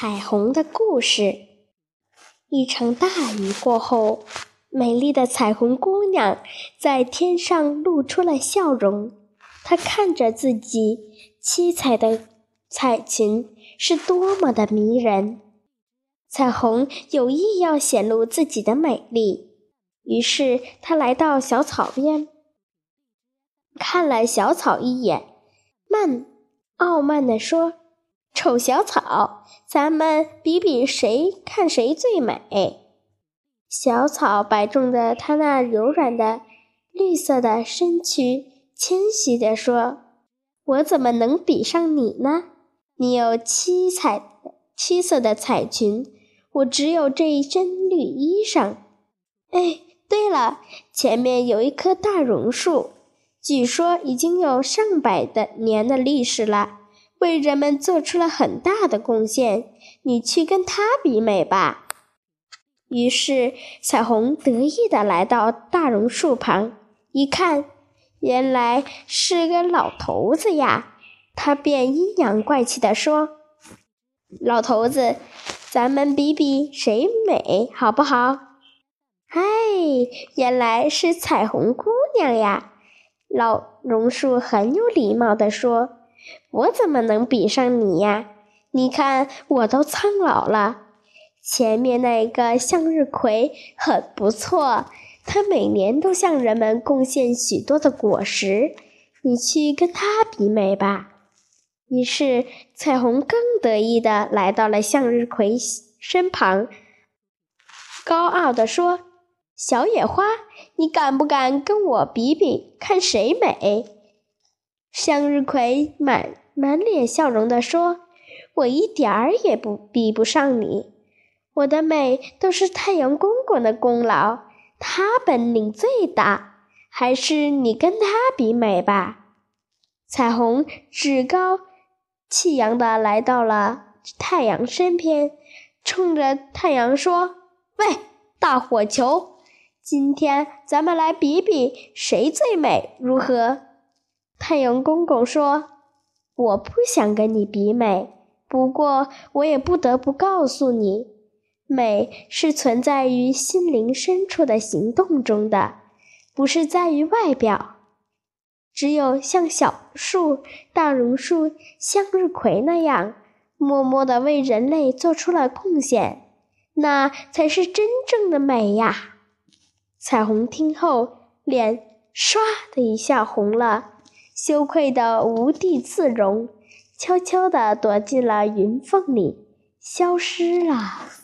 彩虹的故事。一场大雨过后，美丽的彩虹姑娘在天上露出了笑容。她看着自己七彩的彩裙，是多么的迷人。彩虹有意要显露自己的美丽，于是她来到小草边，看了小草一眼，慢，傲慢地说。丑小草，咱们比比谁看谁最美。小草摆动着它那柔软的绿色的身躯，谦虚地说：“我怎么能比上你呢？你有七彩七色的彩裙，我只有这一身绿衣裳。哎，对了，前面有一棵大榕树，据说已经有上百的年的历史了。”为人们做出了很大的贡献，你去跟他比美吧。于是，彩虹得意地来到大榕树旁，一看，原来是个老头子呀。他便阴阳怪气地说：“老头子，咱们比比谁美，好不好？”嗨，原来是彩虹姑娘呀！老榕树很有礼貌地说。我怎么能比上你呀？你看我都苍老了。前面那个向日葵很不错，它每年都向人们贡献许多的果实。你去跟它比美吧。于是彩虹更得意地来到了向日葵身旁，高傲地说：“小野花，你敢不敢跟我比比，看谁美？”向日葵满满脸笑容地说：“我一点儿也不比不上你，我的美都是太阳公公的功劳，他本领最大，还是你跟他比美吧。”彩虹趾高气扬地来到了太阳身边，冲着太阳说：“喂，大火球，今天咱们来比比谁最美，如何？”太阳公公说：“我不想跟你比美，不过我也不得不告诉你，美是存在于心灵深处的行动中的，不是在于外表。只有像小树、大榕树、向日葵那样，默默地为人类做出了贡献，那才是真正的美呀！”彩虹听后，脸唰的一下红了。羞愧的无地自容，悄悄地躲进了云缝里，消失了。